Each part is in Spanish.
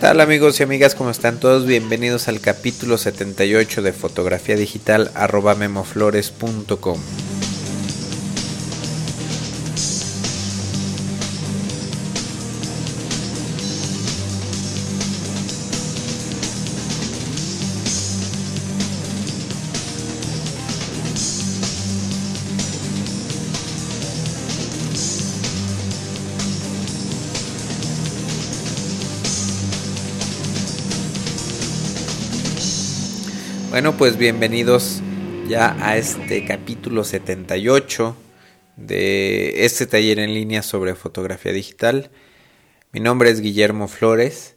tal amigos y amigas? ¿Cómo están todos? Bienvenidos al capítulo 78 de fotografía digital arroba memoflores.com. pues bienvenidos ya a este capítulo 78 de este taller en línea sobre fotografía digital. Mi nombre es Guillermo Flores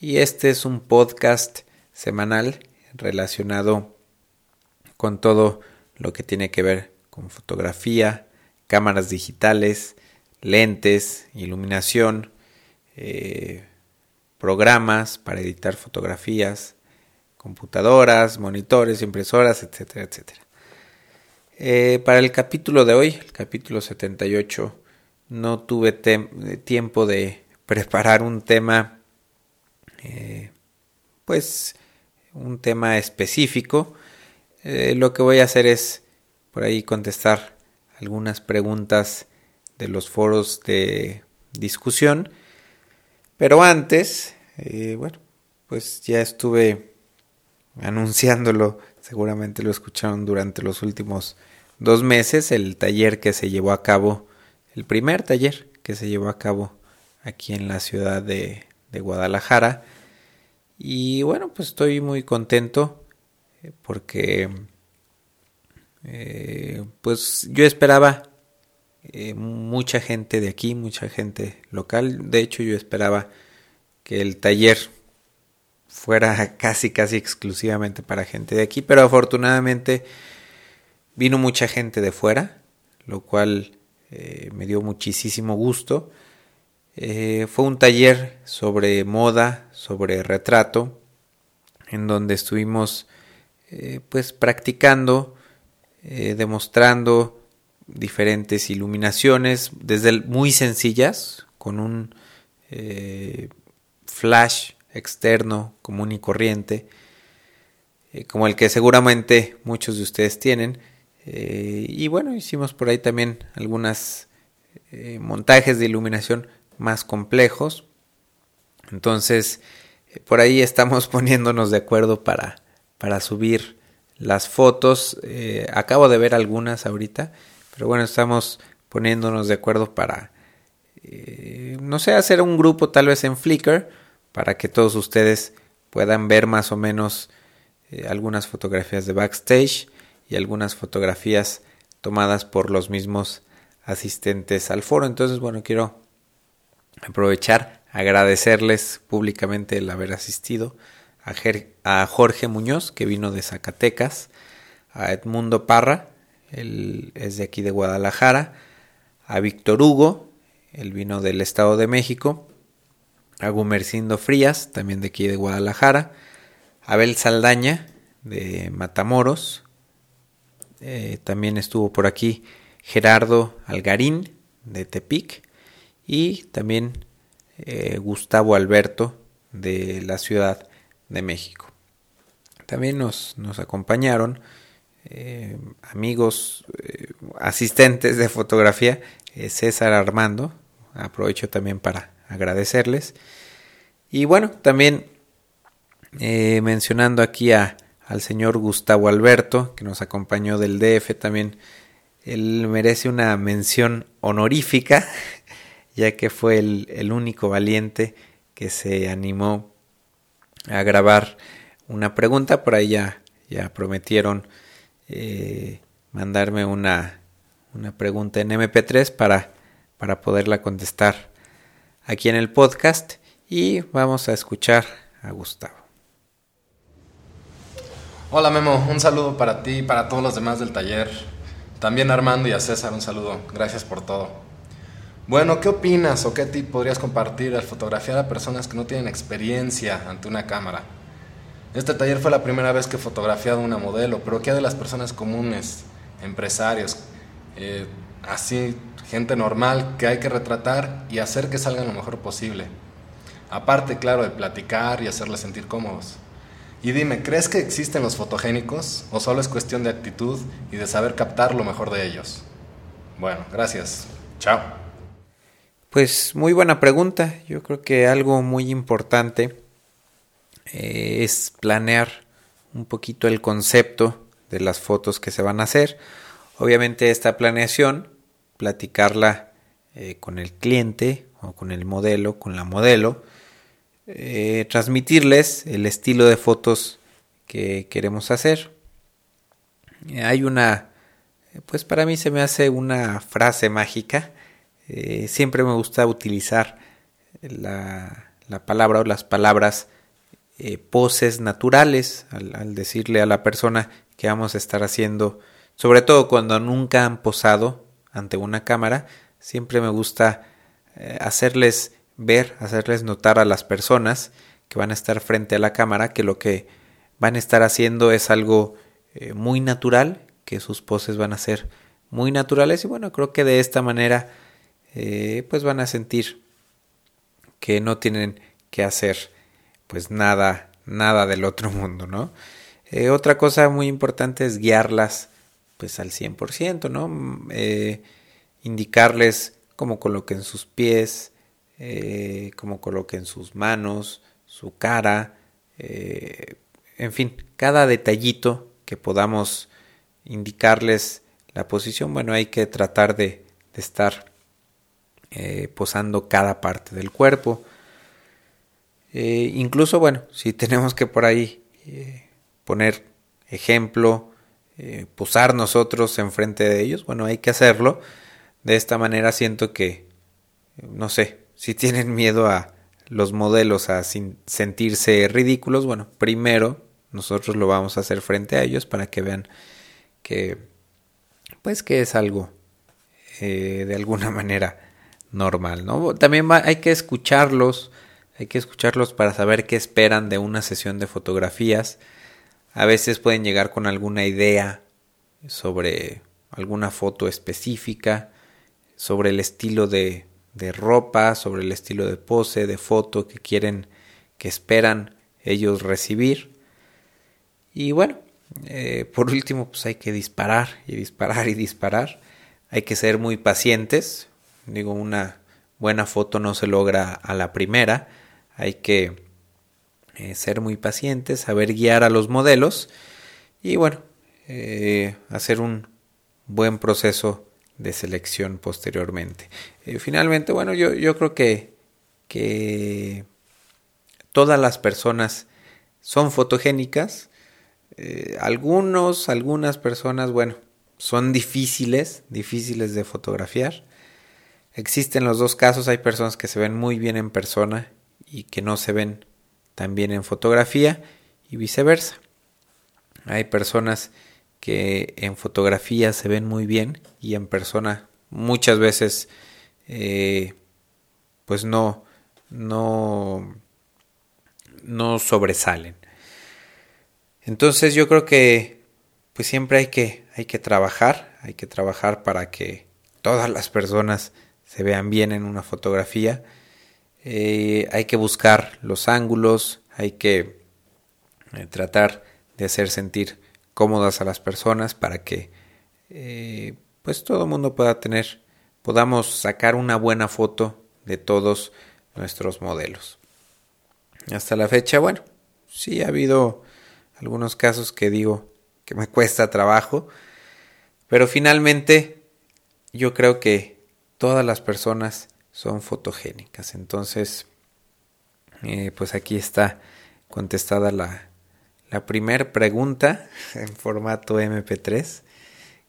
y este es un podcast semanal relacionado con todo lo que tiene que ver con fotografía, cámaras digitales, lentes, iluminación, eh, programas para editar fotografías, computadoras, monitores, impresoras, etcétera, etcétera. Eh, para el capítulo de hoy, el capítulo 78, no tuve tiempo de preparar un tema, eh, pues un tema específico. Eh, lo que voy a hacer es por ahí contestar algunas preguntas de los foros de discusión. Pero antes, bueno, pues ya estuve anunciándolo, seguramente lo escucharon durante los últimos dos meses, el taller que se llevó a cabo, el primer taller que se llevó a cabo aquí en la ciudad de, Guadalajara. Y bueno, pues estoy muy contento eh, porque eh, pues yo esperaba eh, mucha gente de aquí, mucha gente local. De hecho, yo esperaba que el taller fuera casi casi exclusivamente para gente de aquí, pero afortunadamente vino mucha gente de fuera, lo cual eh, me dio muchísimo gusto. Eh, fue un taller sobre moda, sobre retrato, en donde estuvimos eh, pues practicando, demostrando diferentes iluminaciones, desde muy sencillas, con un flash externo, común y corriente, eh, como el que seguramente muchos de ustedes tienen. Eh, y bueno, hicimos por ahí también algunos eh, montajes de iluminación más complejos. Entonces, por ahí estamos poniéndonos de acuerdo para, para subir las fotos. acabo de ver algunas ahorita, pero bueno, estamos poniéndonos de acuerdo para, no sé, hacer un grupo tal vez en Flickr para que todos ustedes puedan ver más o menos eh, algunas fotografías de backstage y algunas fotografías tomadas por los mismos asistentes al foro. Entonces, bueno, quiero aprovechar, agradecerles públicamente el haber asistido a, a Jorge Muñoz, que vino de Zacatecas, a Edmundo Parra, él es de aquí de Guadalajara, a Víctor Hugo, él vino del Estado de México, a Gumercindo Frías, también de aquí de Guadalajara, Abel Saldaña, de Matamoros, eh, también estuvo por aquí Gerardo Algarín, de Tepic, y también eh, Gustavo Alberto, de la Ciudad de México. También nos, acompañaron eh, amigos, asistentes de fotografía, César Armando, aprovecho también para agradecerles. Y bueno, también eh, mencionando aquí a, al señor Gustavo Alberto, que nos acompañó del DF, también él merece una mención honorífica, ya que fue el, único valiente que se animó a grabar una pregunta. Por ahí ya, ya prometieron eh, mandarme una, una pregunta en MP3 para, para poderla contestar aquí en el podcast y vamos a escuchar a Gustavo. Hola Memo, un saludo para ti y para todos los demás del taller. También a Armando y a César un saludo. Gracias por todo. Bueno, ¿qué opinas o qué tip podrías compartir al fotografiar a personas que no tienen experiencia ante una cámara? Este taller fue la primera vez que he fotografiado una modelo, pero ¿qué de las personas comunes, empresarios, eh, así gente normal que hay que retratar y hacer que salgan lo mejor posible. Aparte, claro, de platicar y hacerles sentir cómodos. Y dime, ¿crees que existen los fotogénicos o solo es cuestión de actitud y de saber captar lo mejor de ellos? Bueno, gracias. Chao. Pues muy buena pregunta. Yo creo que algo muy importante eh, es planear un poquito el concepto de las fotos que se van a hacer. Obviamente esta planeación, platicarla eh, con el cliente o con el modelo, con la modelo, eh, transmitirles el estilo de fotos que queremos hacer. hay una, pues para mí se me hace una frase mágica. siempre me gusta utilizar la, la palabra o las palabras eh, poses naturales al, decirle a la persona que vamos a estar haciendo, sobre todo cuando nunca han posado ante una cámara, siempre me gusta eh, hacerles ver, hacerles notar a las personas que van a estar frente a la cámara que lo que van a estar haciendo es algo eh, muy natural, que sus poses van a ser muy naturales y bueno, creo que de esta manera pues van a sentir que no tienen que hacer pues nada, nada del otro mundo, ¿no? Eh, otra cosa muy importante es guiarlas pues al 100%, ¿no? Eh, indicarles cómo coloquen sus pies, eh, cómo coloquen sus manos, su cara, en fin, cada detallito que podamos indicarles la posición, bueno, hay que tratar de, estar posando cada parte del cuerpo. Eh, incluso, bueno, si tenemos que por ahí eh, poner ejemplo, eh, posar nosotros enfrente de ellos, bueno, hay que hacerlo. De esta manera siento que, no sé, si tienen miedo a los modelos a sentirse ridículos, bueno, primero nosotros lo vamos a hacer frente a ellos para que vean que, pues que es algo de alguna manera normal, ¿no? También hay que escucharlos, hay que escucharlos para saber qué esperan de una sesión de fotografías. A veces pueden llegar con alguna idea sobre alguna foto específica, sobre el estilo de, de ropa, sobre el estilo de pose, de foto que quieren, que esperan ellos recibir. Y bueno, eh, por último, pues hay que disparar y disparar y disparar. Hay que ser muy pacientes. Digo, una buena foto no se logra a la primera hay que eh, ser muy pacientes, saber guiar a los modelos y bueno, eh, hacer un buen proceso de selección posteriormente. Eh, finalmente, bueno, yo, yo creo que, que todas las personas son fotogénicas. algunos, algunas personas, bueno, son difíciles, difíciles de fotografiar. Existen los dos casos, hay personas que se ven muy bien en persona y que no se ven tan bien en fotografía y viceversa. Hay personas que en fotografía se ven muy bien y en persona muchas veces eh, pues no no no sobresalen entonces yo creo que pues siempre hay que hay que trabajar hay que trabajar para que todas las personas se vean bien en una fotografía eh, hay que buscar los ángulos, hay que eh, tratar de hacer sentir cómodas a las personas para que eh, pues todo el mundo pueda tener, podamos sacar una buena foto de todos nuestros modelos. Hasta la fecha, bueno, sí ha habido algunos casos que digo que me cuesta trabajo, pero finalmente yo creo que todas las personas son fotogénicas. Entonces, eh, pues aquí está contestada la, la primera pregunta en formato MP3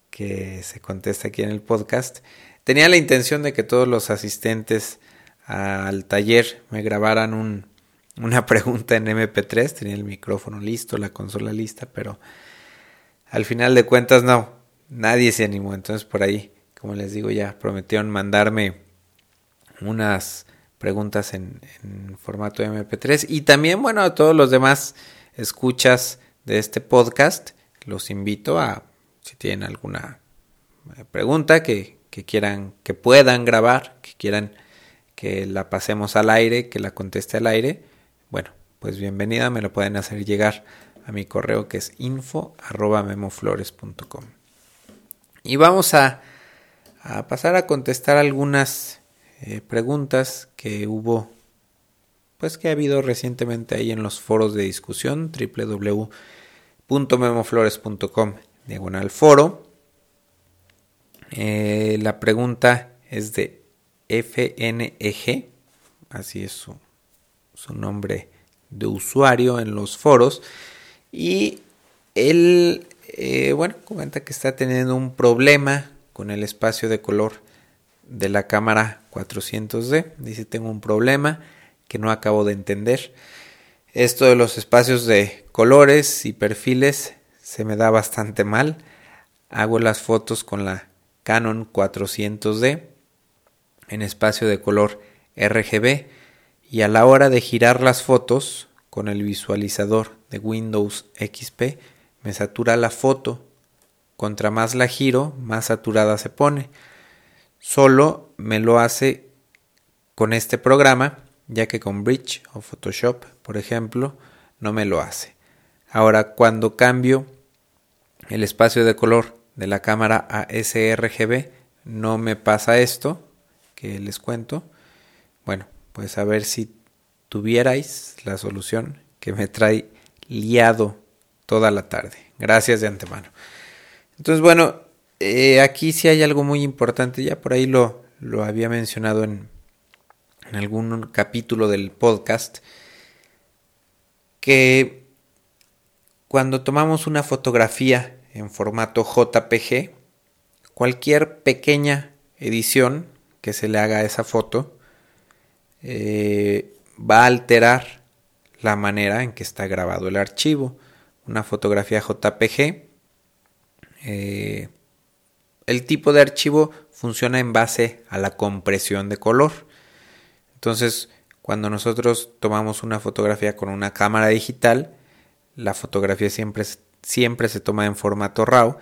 que se contesta aquí en el podcast. Tenía la intención de que todos los asistentes al taller me grabaran un, una pregunta en MP3, tenía el micrófono listo, la consola lista, pero al final de cuentas no, nadie se animó, entonces por ahí, como les digo, ya prometieron mandarme unas preguntas en, formato MP3 y también, bueno, a todos los demás escuchas de este podcast, los invito a, si tienen alguna eh, pregunta que, que quieran, que puedan grabar, que quieran que la pasemos al aire, que la conteste al aire, bueno, pues bienvenida, me lo pueden hacer llegar a mi correo que es info.memoflores.com. Y vamos a, pasar a contestar algunas eh, preguntas que hubo, pues que ha habido recientemente ahí en los foros de discusión, www.memoflores.com, diagonal foro. Eh, la pregunta es de FNEG, así es su, su nombre de usuario en los foros. Y él, eh, bueno, comenta que está teniendo un problema con el espacio de color de la cámara 400D. Dice, tengo un problema que no acabo de entender. Esto de los espacios de colores y perfiles se me da bastante mal. Hago las fotos con la Canon 400D en espacio de color RGB y a la hora de girar las fotos con el visualizador de Windows XP me satura la foto. Contra más la giro, más saturada se pone. Solo me lo hace con este programa, ya que con Bridge o Photoshop, por ejemplo, no me lo hace. Ahora, cuando cambio el espacio de color de la cámara a sRGB, no me pasa esto que les cuento. Bueno, pues a ver si tuvierais la solución que me trae liado toda la tarde. Gracias de antemano. Entonces, bueno, eh, aquí sí hay algo muy importante, ya por ahí lo, lo había mencionado en, en algún capítulo del podcast, que cuando tomamos una fotografía en formato JPG, cualquier pequeña edición que se le haga a esa foto eh, va a alterar la manera en que está grabado el archivo. Una fotografía JPG. Eh, el tipo de archivo funciona en base a la compresión de color. Entonces, cuando nosotros tomamos una fotografía con una cámara digital, la fotografía siempre, siempre se toma en formato RAW,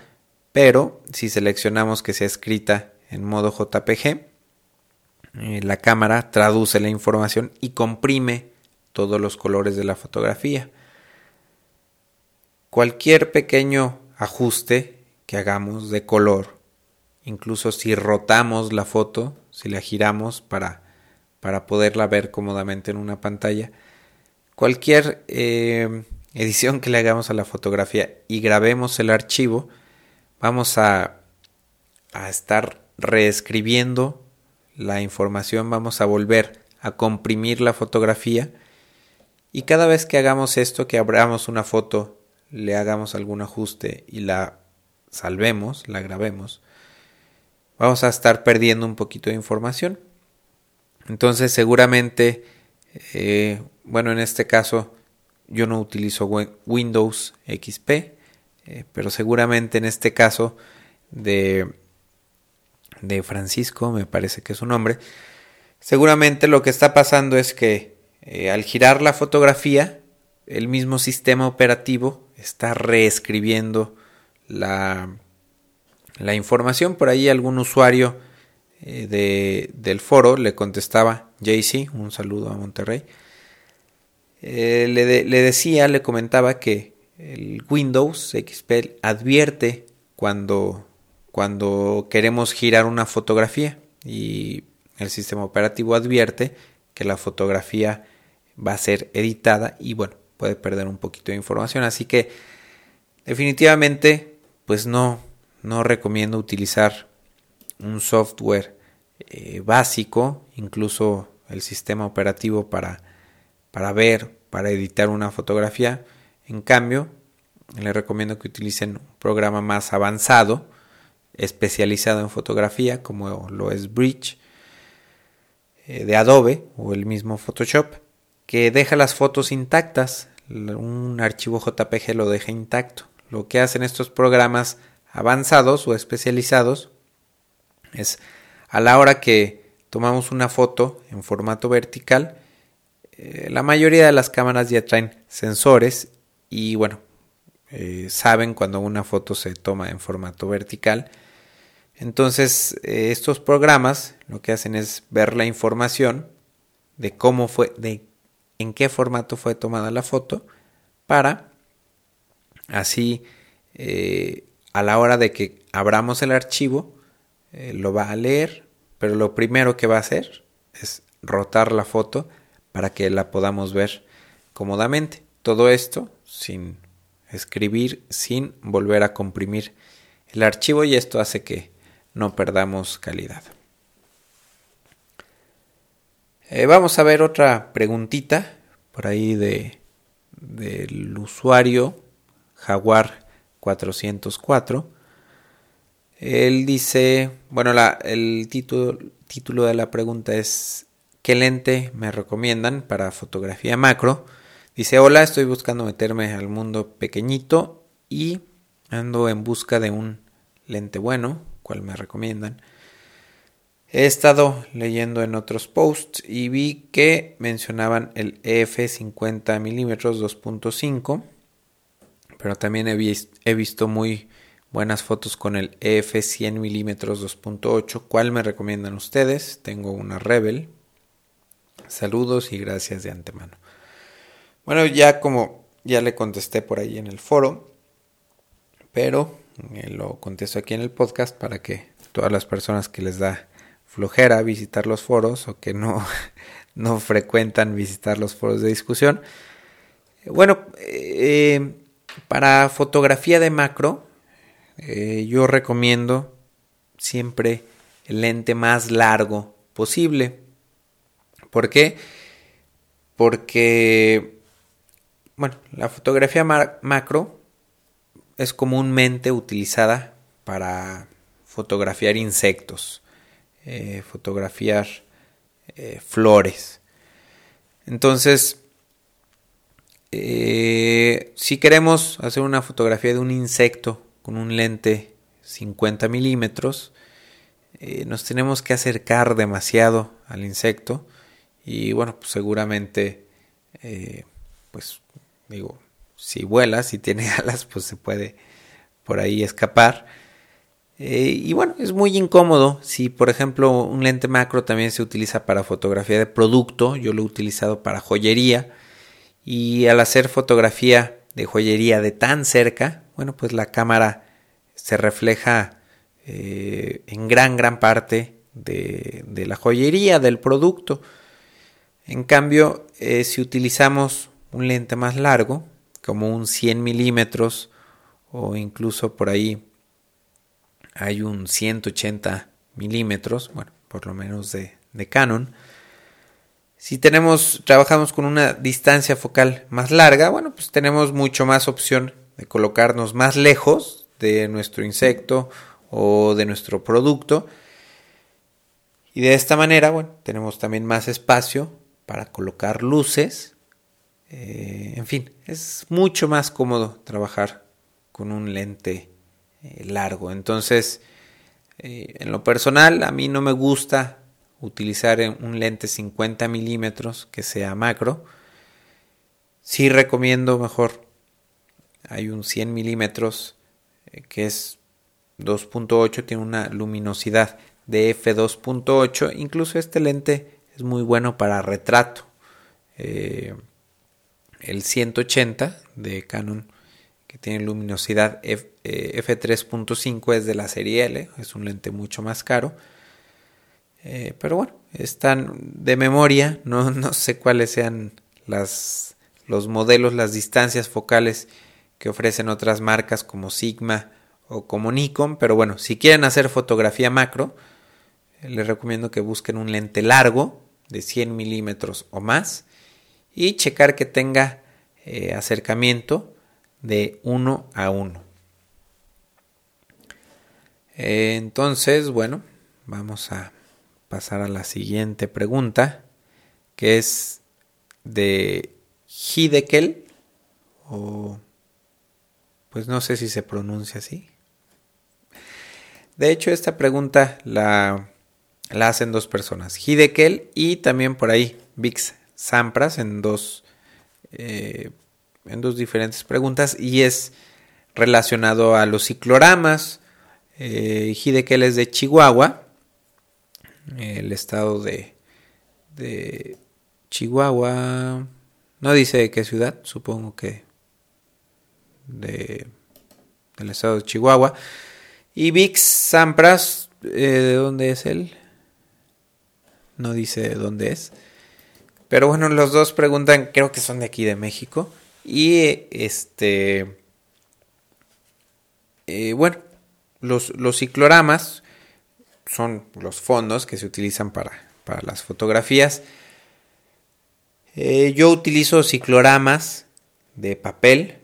pero si seleccionamos que sea escrita en modo JPG, eh, la cámara traduce la información y comprime todos los colores de la fotografía. Cualquier pequeño ajuste que hagamos de color, incluso si rotamos la foto, si la giramos para, para poderla ver cómodamente en una pantalla, cualquier eh, edición que le hagamos a la fotografía y grabemos el archivo, vamos a, a estar reescribiendo la información, vamos a volver a comprimir la fotografía y cada vez que hagamos esto, que abramos una foto, le hagamos algún ajuste y la salvemos, la grabemos, vamos a estar perdiendo un poquito de información. Entonces seguramente, eh, bueno, en este caso yo no utilizo Windows XP, eh, pero seguramente en este caso de, de Francisco, me parece que es su nombre, seguramente lo que está pasando es que eh, al girar la fotografía, el mismo sistema operativo está reescribiendo la, la información. Por ahí algún usuario eh, de, del foro le contestaba, JC, un saludo a Monterrey, eh, le, le, decía, le comentaba que el Windows XP advierte cuando, cuando queremos girar una fotografía y el sistema operativo advierte que la fotografía va a ser editada y bueno, puede perder un poquito de información. Así que definitivamente pues no, no recomiendo utilizar un software eh, básico, incluso el sistema operativo para, para ver, para editar una fotografía. En cambio, les recomiendo que utilicen un programa más avanzado, especializado en fotografía, como lo es Bridge eh, de Adobe o el mismo Photoshop que deja las fotos intactas. Un archivo JPG lo deja intacto. Lo que hacen estos programas avanzados o especializados es a la hora que tomamos una foto en formato vertical, eh, la mayoría de las cámaras ya traen sensores y bueno, eh, saben cuando una foto se toma en formato vertical. Entonces, eh, estos programas lo que hacen es ver la información de cómo fue, de en qué formato fue tomada la foto, para así a la hora de que abramos el archivo, eh, lo va a leer, pero lo primero que va a hacer es rotar la foto para que la podamos ver cómodamente. Todo esto sin escribir, sin volver a comprimir el archivo y esto hace que no perdamos calidad. Eh, vamos a ver otra preguntita por ahí de del usuario Jaguar 404. Él dice, bueno, el título, título de la pregunta es ¿qué lente me recomiendan para fotografía macro? Dice, hola, estoy buscando meterme al mundo pequeñito y ando en busca de un lente bueno, cual me recomiendan. He estado leyendo en otros posts y vi que mencionaban el EF 50 mm 2.5, pero también he, visto muy buenas fotos con el EF 100 mm 2.8. ¿Cuál me recomiendan ustedes? Tengo una Rebel. Saludos y gracias de antemano. Bueno, ya como ya le contesté por ahí en el foro, pero eh, lo contesto aquí en el podcast para que todas las personas que les da flojera visitar los foros o que no, no frecuentan visitar los foros de discusión. Bueno, eh, para fotografía de macro, eh, yo recomiendo siempre el lente más largo posible. ¿Por qué? Porque, bueno, la fotografía macro es comúnmente utilizada para fotografiar insectos. Eh, fotografiar eh, flores. Entonces, eh, si queremos hacer una fotografía de un insecto con un lente 50 milímetros, nos tenemos que acercar demasiado al insecto y bueno, pues seguramente, pues digo, si vuela, si tiene alas, pues se puede por ahí escapar. Eh, y bueno, es muy incómodo. Si, por ejemplo, un lente macro también se utiliza para fotografía de producto, yo lo he utilizado para joyería. Y al hacer fotografía de joyería de tan cerca, bueno, pues la cámara se refleja eh, en gran, gran parte de, la joyería, del producto. En cambio, eh, si utilizamos un lente más largo, como un 100 milímetros o incluso por ahí hay un 180 milímetros, bueno, por lo menos de, Canon. Si tenemos, trabajamos con una distancia focal más larga, bueno, pues tenemos mucho más opción de colocarnos más lejos de nuestro insecto o de nuestro producto. Y de esta manera, bueno, tenemos también más espacio para colocar luces. Eh, en fin, es mucho más cómodo trabajar con un lente eh, largo. Entonces, eh, en lo personal, a mí no me gusta utilizar un lente 50 milímetros que sea macro. Sí recomiendo mejor. Hay un 100 milímetros eh, que es 2.8, tiene una luminosidad de f2.8. Incluso este lente es muy bueno para retrato. el 180 de Canon que tiene luminosidad F, 3.5 eh, es de la serie L, es un lente mucho más caro. Eh, pero bueno, están de memoria, no, no sé cuáles sean las, los modelos, las distancias focales que ofrecen otras marcas como Sigma o como Nikon, pero bueno, si quieren hacer fotografía macro, eh, les recomiendo que busquen un lente largo de 100 milímetros o más y checar que tenga acercamiento de uno a uno. Entonces, bueno, vamos a pasar a la siguiente pregunta, que es de Hidekel, o pues no sé si se pronuncia así. De hecho, esta pregunta la, la hacen dos personas, Hidekel y también por ahí Vix Sampras en dos eh, en dos diferentes preguntas y es relacionado a los cicloramas, Eh, Hidekel es de Chihuahua, el estado de, de Chihuahua. No dice de qué ciudad, supongo que de, del estado de Chihuahua. Y Vix Sampras, eh, ¿de dónde es él? No dice de dónde es. Pero bueno, los dos preguntan, creo que son de aquí de México. Y este. Eh, bueno, los, los, cicloramas son los fondos que se utilizan para, para las fotografías. Eh, yo utilizo cicloramas de papel.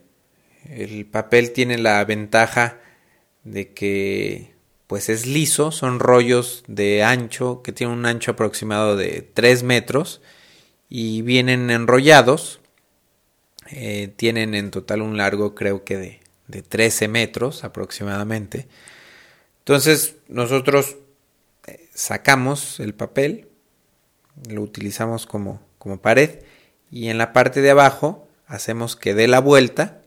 El papel tiene la ventaja de que pues es liso, son rollos de ancho que tienen un ancho aproximado de 3 metros y vienen enrollados. Eh, tienen en total un largo creo que de, de 13 metros aproximadamente. Entonces nosotros sacamos el papel, lo utilizamos como, como pared y en la parte de abajo hacemos que dé la vuelta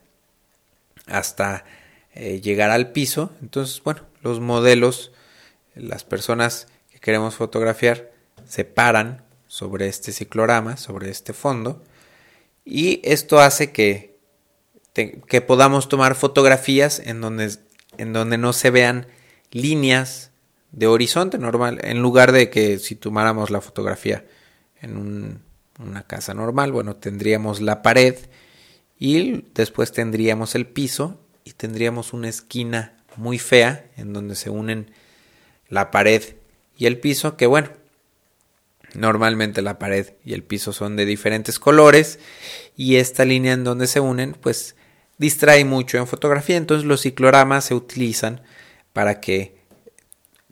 hasta eh, llegar al piso. Entonces, bueno, los modelos, las personas que queremos fotografiar, se paran sobre este ciclorama, sobre este fondo, y esto hace que, que podamos tomar fotografías en donde, en donde no se vean líneas de horizonte normal, en lugar de que si tomáramos la fotografía en una casa normal, bueno, tendríamos la pared y después tendríamos el piso y tendríamos una esquina muy fea en donde se unen la pared y el piso, que bueno, normalmente la pared y el piso son de diferentes colores y esta línea en donde se unen pues distrae mucho en fotografía, entonces los cicloramas se utilizan para que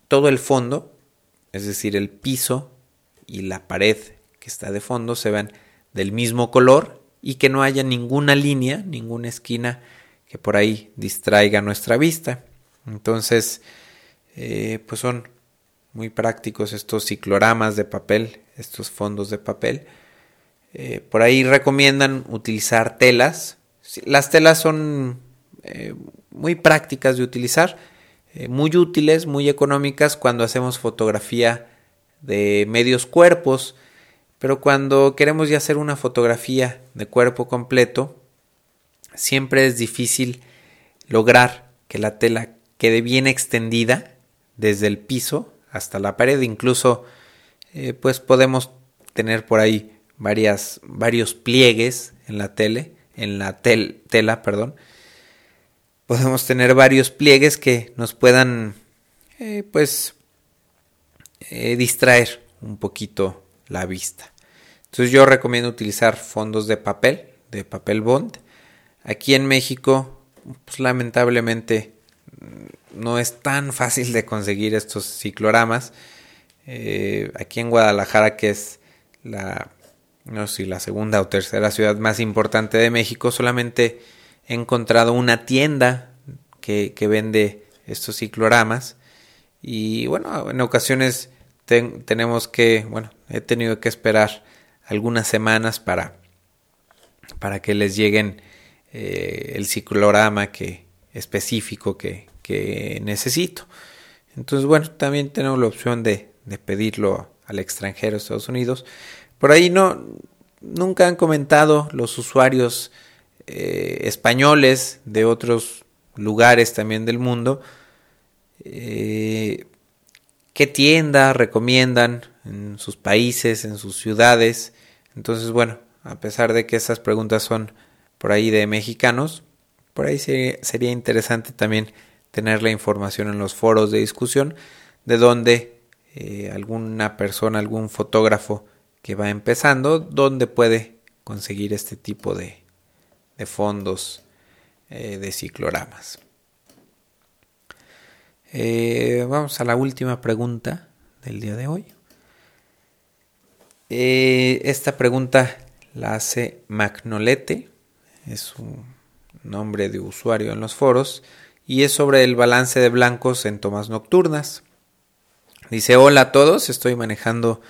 todo el fondo, es decir, el piso y la pared que está de fondo se vean del mismo color y que no haya ninguna línea, ninguna esquina que por ahí distraiga nuestra vista. Entonces, eh, pues son muy prácticos estos cicloramas de papel, estos fondos de papel. Eh, por ahí recomiendan utilizar telas. Las telas son eh, muy prácticas de utilizar, muy útiles, muy económicas cuando hacemos fotografía de medios cuerpos, pero cuando queremos ya hacer una fotografía de cuerpo completo, siempre es difícil lograr que la tela quede bien extendida desde el piso hasta la pared. Incluso, eh, pues podemos tener por ahí varias, varios pliegues en la tele, en la tela, perdón. Podemos tener varios pliegues que nos puedan, eh, pues, eh, distraer un poquito la vista. Entonces yo recomiendo utilizar fondos de papel, de papel bond, Aquí en México, pues lamentablemente mm, no es tan fácil de conseguir estos cicloramas. Eh, aquí en Guadalajara, que es la, no sé, la segunda o tercera ciudad más importante de México, solamente he encontrado una tienda que, vende estos cicloramas. Y bueno, en ocasiones tenemos que, bueno, he tenido que esperar algunas semanas para, para que les lleguen eh, el ciclorama que, específico que, que, necesito. Entonces, bueno, también tenemos la opción de, de pedirlo al extranjero, Estados Unidos. Por ahí no, nunca han comentado los usuarios eh, españoles de otros lugares también del mundo eh, qué tienda recomiendan en sus países, en sus ciudades. Entonces, bueno, a pesar de que esas preguntas son por ahí de mexicanos. Por ahí sería, interesante también tener la información en los foros de discusión de donde eh, alguna persona, algún fotógrafo que va empezando, donde puede conseguir este tipo de, de fondos eh, de cicloramas. Eh, vamos a la última pregunta del día de hoy. esta pregunta la hace Magnolete es su nombre de usuario en los foros, y es sobre el balance de blancos en tomas nocturnas. Dice, hola a todos, estoy manejando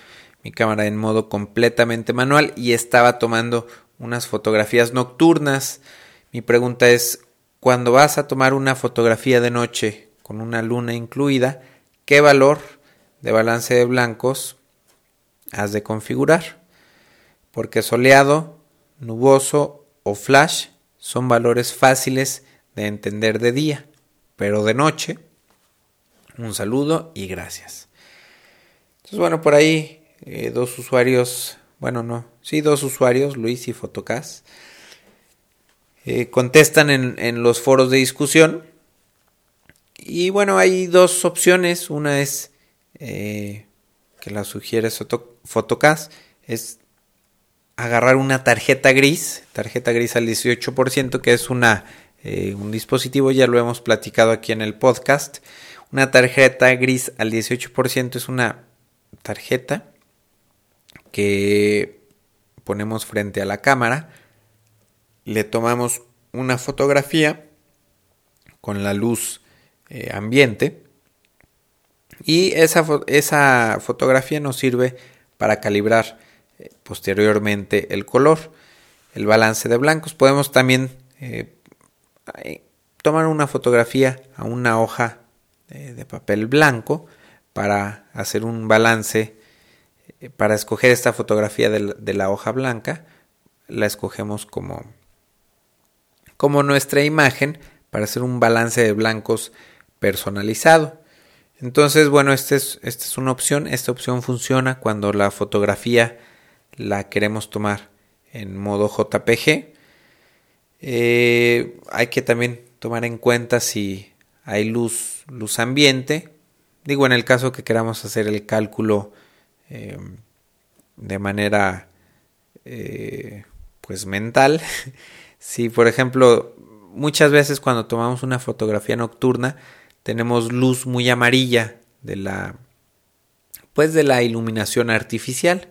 mi cámara en modo completamente manual y estaba tomando unas fotografías nocturnas. Mi pregunta es, cuando vas a tomar una fotografía de noche con una luna incluida, ¿qué valor de balance de blancos has de configurar? Porque soleado, nuboso o flash son valores fáciles de entender de día, pero de noche, un saludo y gracias. Entonces, bueno, por ahí eh, dos usuarios, bueno, no, sí, dos usuarios, Luis y Fotocas, eh, contestan en, los foros de discusión. Y bueno, hay dos opciones. Una es eh, que la sugiere Fotocas, es agarrar una tarjeta gris, tarjeta gris al 18%, que es una, un dispositivo, ya lo hemos platicado aquí en el podcast. Una tarjeta gris al 18% es una tarjeta que ponemos frente a la cámara, le tomamos una fotografía con la luz eh, ambiente y esa, esa, fotografía nos sirve para calibrar eh, posteriormente el color, el balance de blancos. Podemos también eh, tomar una fotografía a una hoja de papel blanco para hacer un balance, para escoger esta fotografía de la, hoja blanca, la escogemos como, como nuestra imagen para hacer un balance de blancos personalizado. Entonces, bueno, esta es, esta es una opción. Esta opción funciona cuando la fotografía la queremos tomar en modo JPG. Eh, hay que también tomar en cuenta si hay luz, luz ambiente Digo, en el caso que queramos hacer el cálculo eh, de manera eh, pues mental, si por ejemplo muchas veces cuando tomamos una fotografía nocturna tenemos luz muy amarilla de la pues de la iluminación artificial.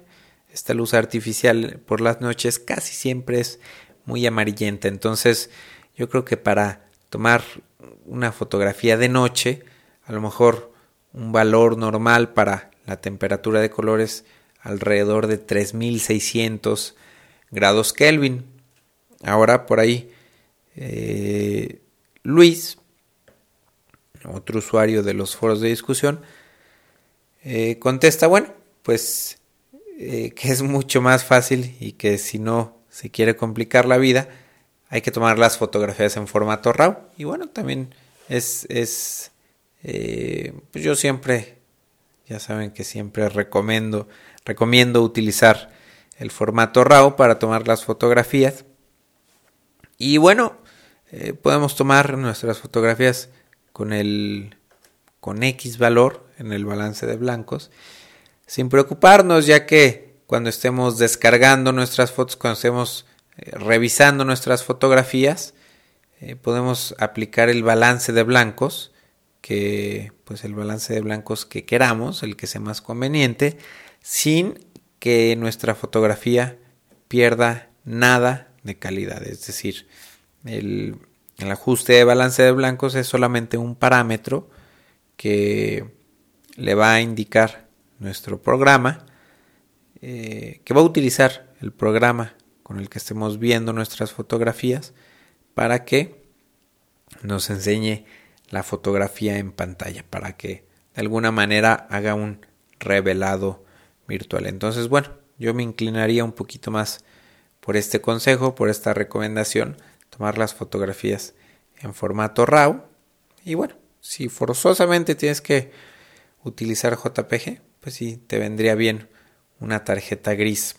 Esta luz artificial por las noches casi siempre es muy amarillenta. Entonces, yo creo que para tomar una fotografía de noche, a lo mejor un valor normal para la temperatura de colores alrededor de 3600 grados Kelvin. Ahora por ahí eh, Luis, otro usuario de los foros de discusión, eh, contesta, bueno, pues eh, que es mucho más fácil y que si no se quiere complicar la vida, hay que tomar las fotografías en formato RAW. Y bueno, también es, es pues yo siempre, ya saben que siempre recomiendo, recomiendo utilizar el formato RAW para tomar las fotografías. Y bueno, eh, podemos tomar nuestras fotografías con el con X valor en el balance de blancos sin preocuparnos ya que cuando estemos descargando nuestras fotos, cuando estemos eh, revisando nuestras fotografías, podemos aplicar el balance de blancos que pues el balance de blancos que queramos, el que sea más conveniente, sin que nuestra fotografía pierda nada de calidad. Es decir, el, ajuste de balance de blancos es solamente un parámetro que le va a indicar nuestro programa, eh, que va a utilizar el programa con el que estemos viendo nuestras fotografías para que nos enseñe la fotografía en pantalla para que de alguna manera haga un revelado virtual. Entonces, bueno, yo me inclinaría un poquito más por este consejo, por esta recomendación, tomar las fotografías en formato RAW. Y bueno, si forzosamente tienes que utilizar JPG, pues sí, te vendría bien una tarjeta gris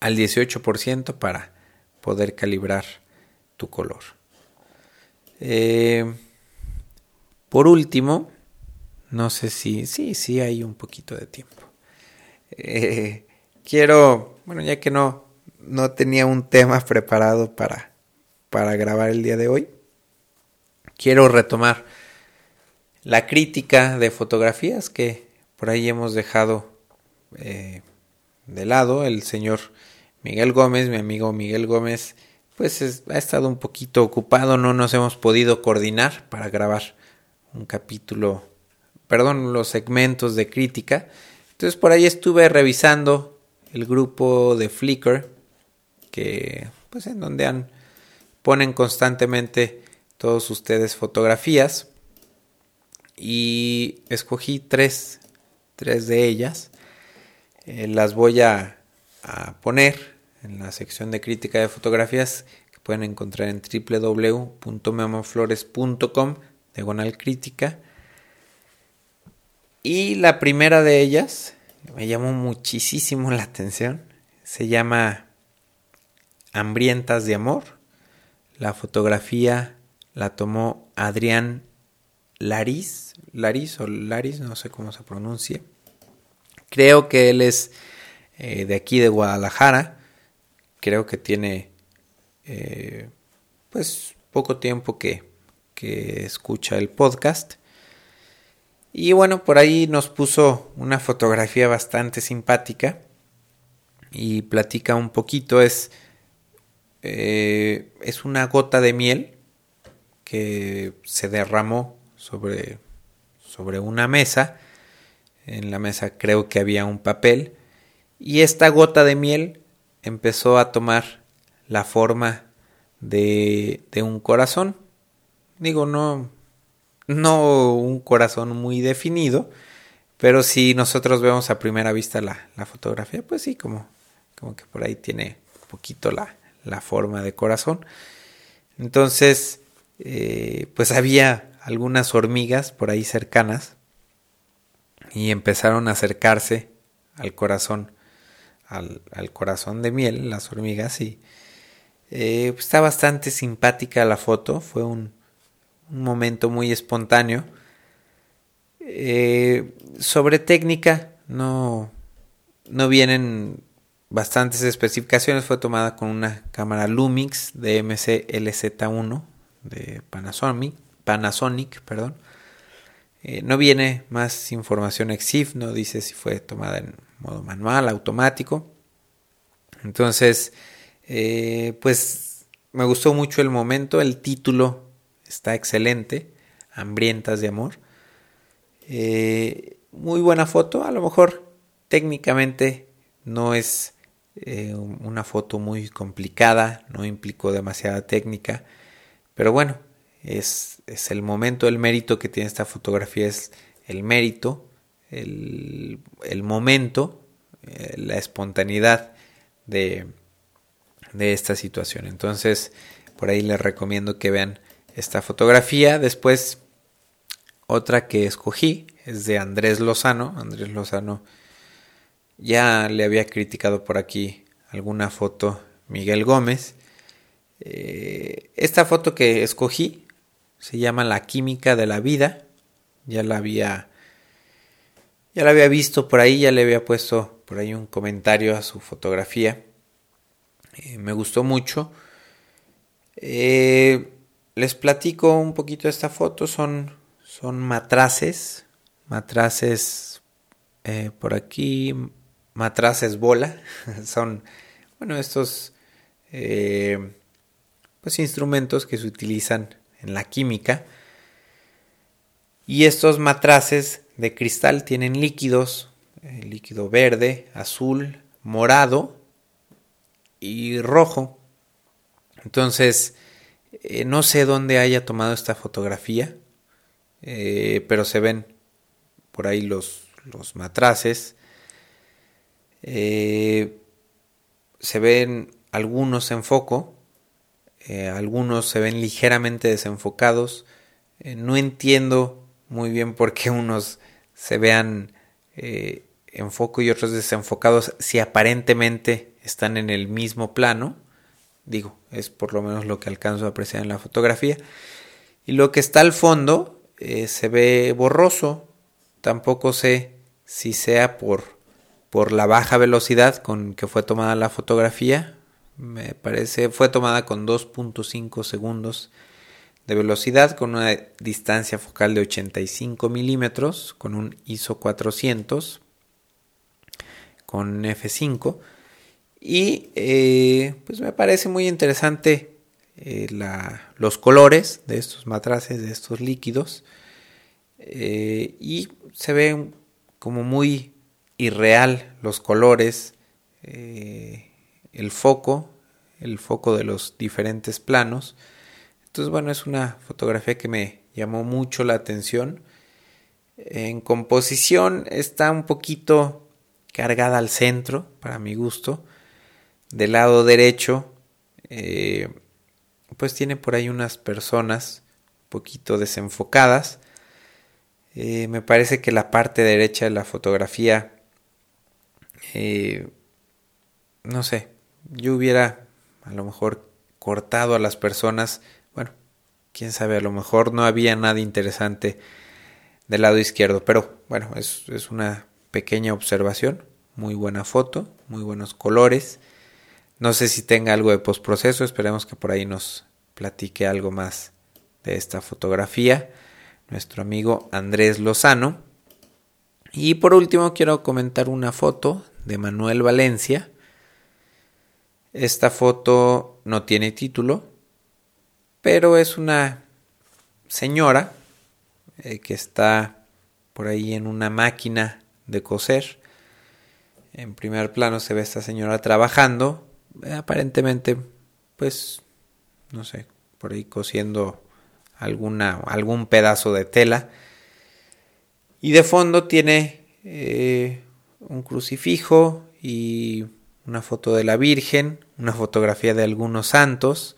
al 18% para poder calibrar tu color. Eh, por último, no sé si, sí, sí hay un poquito de tiempo. Eh, quiero, bueno, ya que no, no tenía un tema preparado para, para grabar el día de hoy, quiero retomar la crítica de fotografías que por ahí hemos dejado eh, de lado. El señor Miguel Gómez, mi amigo Miguel Gómez, pues ha estado un poquito ocupado, no nos hemos podido coordinar para grabar un capítulo, perdón, los segmentos de crítica. Entonces por ahí estuve revisando el grupo de Flickr, que pues en donde han, ponen constantemente todos ustedes fotografías. y escogí tres, tres de ellas. Eh, las voy a, poner en la sección de crítica de fotografías que pueden encontrar en www.memoflores.com diagonal crítica. Y la primera de ellas me llamó muchísimo la atención. Se llama Hambrientas de Amor. La fotografía la tomó Adrián Laris, Laris o Laris, no sé cómo se pronuncia. Creo que él es eh, de aquí de Guadalajara. Creo que tiene eh, pues poco tiempo que, que escucha el podcast. Y bueno, por ahí nos puso una fotografía bastante simpática y platica un poquito. Es, eh, es una gota de miel que se derramó sobre, sobre una mesa. En la mesa creo que había un papel. Y esta gota de miel empezó a tomar la forma de, de un corazón. Digo, no, no un corazón muy definido, pero si nosotros vemos a primera vista la, la fotografía, pues sí, como, como que por ahí tiene un poquito la, la forma de corazón. Entonces, eh, pues había algunas hormigas por ahí cercanas y empezaron a acercarse al corazón, al, al corazón de miel, las hormigas, y eh, pues está bastante simpática la foto, fue un, un momento muy espontáneo. Eh, sobre técnica, no, no vienen bastantes especificaciones. Fue tomada con una cámara Lumix de MC LZ1 de Panasonic. Panasonic perdón. Eh, no viene más información EXIF, no dice si fue tomada en modo manual, automático. Entonces, eh, pues me gustó mucho el momento, el título está excelente, hambrientas de amor. Eh, muy buena foto, a lo mejor técnicamente no es eh, una foto muy complicada, no implicó demasiada técnica, pero bueno, es, es, el momento, el mérito que tiene esta fotografía es el mérito, el, el momento, eh, la espontaneidad de, de esta situación. Entonces, por ahí les recomiendo que vean esta fotografía. Después, otra que escogí es de Andrés Lozano. Andrés Lozano ya le había criticado por aquí alguna foto Miguel Gómez. Eh, esta foto que escogí se llama La química de la vida. Ya la había ya la había visto por ahí, ya le había puesto por ahí un comentario a su fotografía. Eh, me gustó mucho. Eh, les platico un poquito esta foto. Son, son matraces. Matraces eh, por aquí. Matraces bola. son, bueno, estos eh, pues instrumentos que se utilizan en la química. Y estos matraces de cristal tienen líquidos, eh, líquido verde, azul, morado y rojo. Entonces, eh, no sé dónde haya tomado esta fotografía, eh, pero se ven por ahí los, los matraces. Eh, se ven algunos en foco, algunos se ven ligeramente desenfocados. no entiendo muy bien por qué unos se vean en foco y otros desenfocados si aparentemente están en el mismo plano. Digo, es por lo menos lo que alcanzo a apreciar en la fotografía. Y lo que está al fondo eh, se ve borroso. Tampoco sé si sea por, por la baja velocidad con que fue tomada la fotografía. Me parece, fue tomada con 2.5 segundos de velocidad, con una distancia focal de 85 milímetros, con un ISO 400, con F5 y eh, pues me parece muy interesante eh, los colores de estos matraces, de estos líquidos. Eh, y se ven como muy irreal los colores, el foco, el foco de los diferentes planos. Entonces, bueno, es una fotografía que me llamó mucho la atención. En composición está un poquito cargada al centro, para mi gusto. Del lado derecho, eh, pues tiene por ahí unas personas un poquito desenfocadas. Eh, me parece que la parte derecha de la fotografía, eh, no sé, yo hubiera a lo mejor cortado a las personas, bueno, quién sabe, a lo mejor no había nada interesante del lado izquierdo, pero bueno, es, es una pequeña observación, muy buena foto, muy buenos colores. No sé si tenga algo de postproceso, esperemos que por ahí nos platique algo más de esta fotografía nuestro amigo Andrés Lozano. Y por último quiero comentar una foto de Manuel Valencia. Esta foto no tiene título, pero es una señora eh, que está por ahí en una máquina de coser. En primer plano se ve esta señora trabajando, aparentemente, pues, no sé, por ahí cosiendo alguna, algún pedazo de tela. Y de fondo tiene eh, un crucifijo y una foto de la Virgen, una fotografía de algunos santos,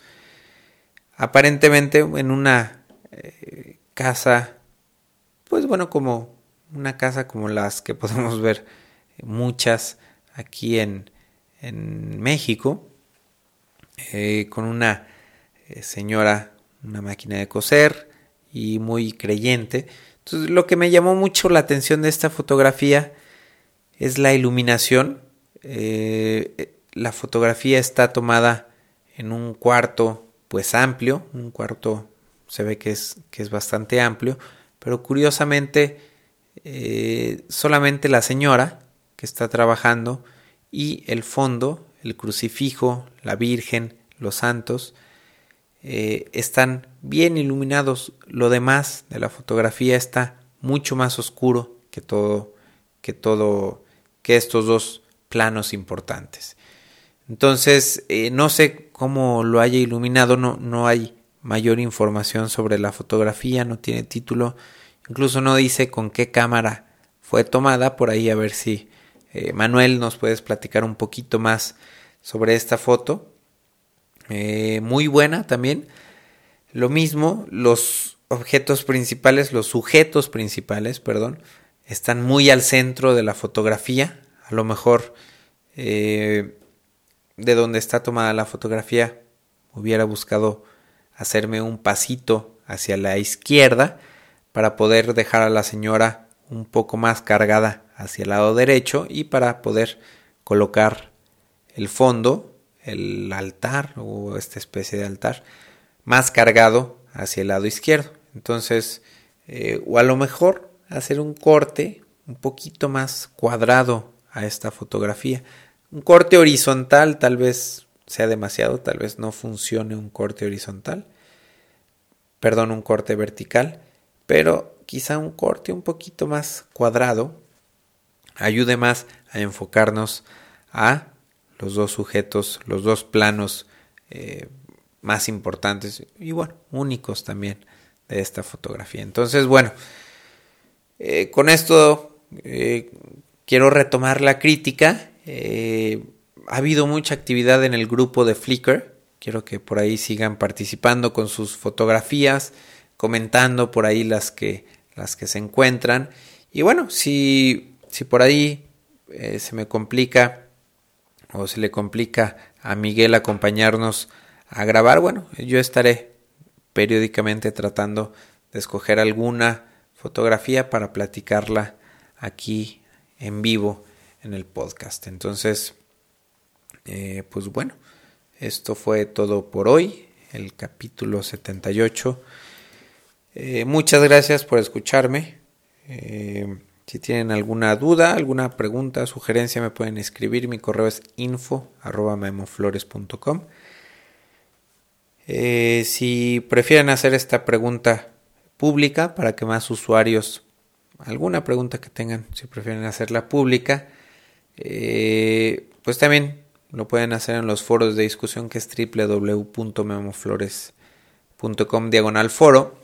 aparentemente en una eh, casa, pues bueno, como una casa como las que podemos ver muchas aquí en, en México, eh, con una señora una máquina de coser y muy creyente. Entonces, lo que me llamó mucho la atención de esta fotografía es la iluminación. Eh, la fotografía está tomada en un cuarto pues amplio, un cuarto se ve que es, que es bastante amplio, pero curiosamente eh, solamente la señora que está trabajando y el fondo, el crucifijo, la Virgen, los santos, eh, están bien iluminados. Lo demás de la fotografía está mucho más oscuro que todo, que todo, que estos dos planos importantes. Entonces, eh, no sé cómo lo haya iluminado, no, no hay mayor información sobre la fotografía, no tiene título, incluso no dice con qué cámara fue tomada, por ahí a ver si eh, Manuel nos puedes platicar un poquito más sobre esta foto. Eh, muy buena también. Lo mismo, los objetos principales, los sujetos principales, perdón, están muy al centro de la fotografía. A lo mejor eh, de donde está tomada la fotografía hubiera buscado hacerme un pasito hacia la izquierda para poder dejar a la señora un poco más cargada hacia el lado derecho y para poder colocar el fondo el altar o esta especie de altar más cargado hacia el lado izquierdo. Entonces, eh, o a lo mejor hacer un corte un poquito más cuadrado a esta fotografía. Un corte horizontal tal vez sea demasiado, tal vez no funcione un corte horizontal. Perdón, un corte vertical, pero quizá un corte un poquito más cuadrado ayude más a enfocarnos a los dos sujetos, los dos planos eh, más importantes y bueno, únicos también de esta fotografía. Entonces, bueno, eh, con esto eh, quiero retomar la crítica. ha habido mucha actividad en el grupo de Flickr. Quiero que por ahí sigan participando con sus fotografías, comentando por ahí las que, las que se encuentran. Y bueno, si, si por ahí se me complica o se le complica a Miguel acompañarnos a grabar, bueno, yo estaré periódicamente tratando de escoger alguna fotografía para platicarla aquí en vivo en el podcast. Entonces, eh, pues bueno, esto fue todo por hoy, el capítulo 78. Eh, muchas gracias por escucharme. Eh, si tienen alguna duda, alguna pregunta, sugerencia, me pueden escribir. Mi correo es info eh, si prefieren hacer esta pregunta pública para que más usuarios, alguna pregunta que tengan, si prefieren hacerla pública, eh, pues también lo pueden hacer en los foros de discusión que es www.memoflores.com diagonal foro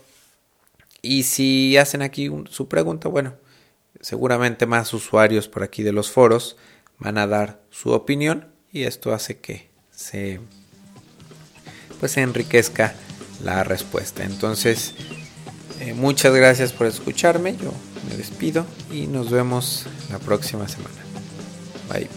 Y si hacen aquí su pregunta, bueno, seguramente más usuarios por aquí de los foros van a dar su opinión y esto hace que se pues enriquezca la respuesta. Entonces, eh, muchas gracias por escucharme. Yo me despido y nos vemos la próxima semana. Bye.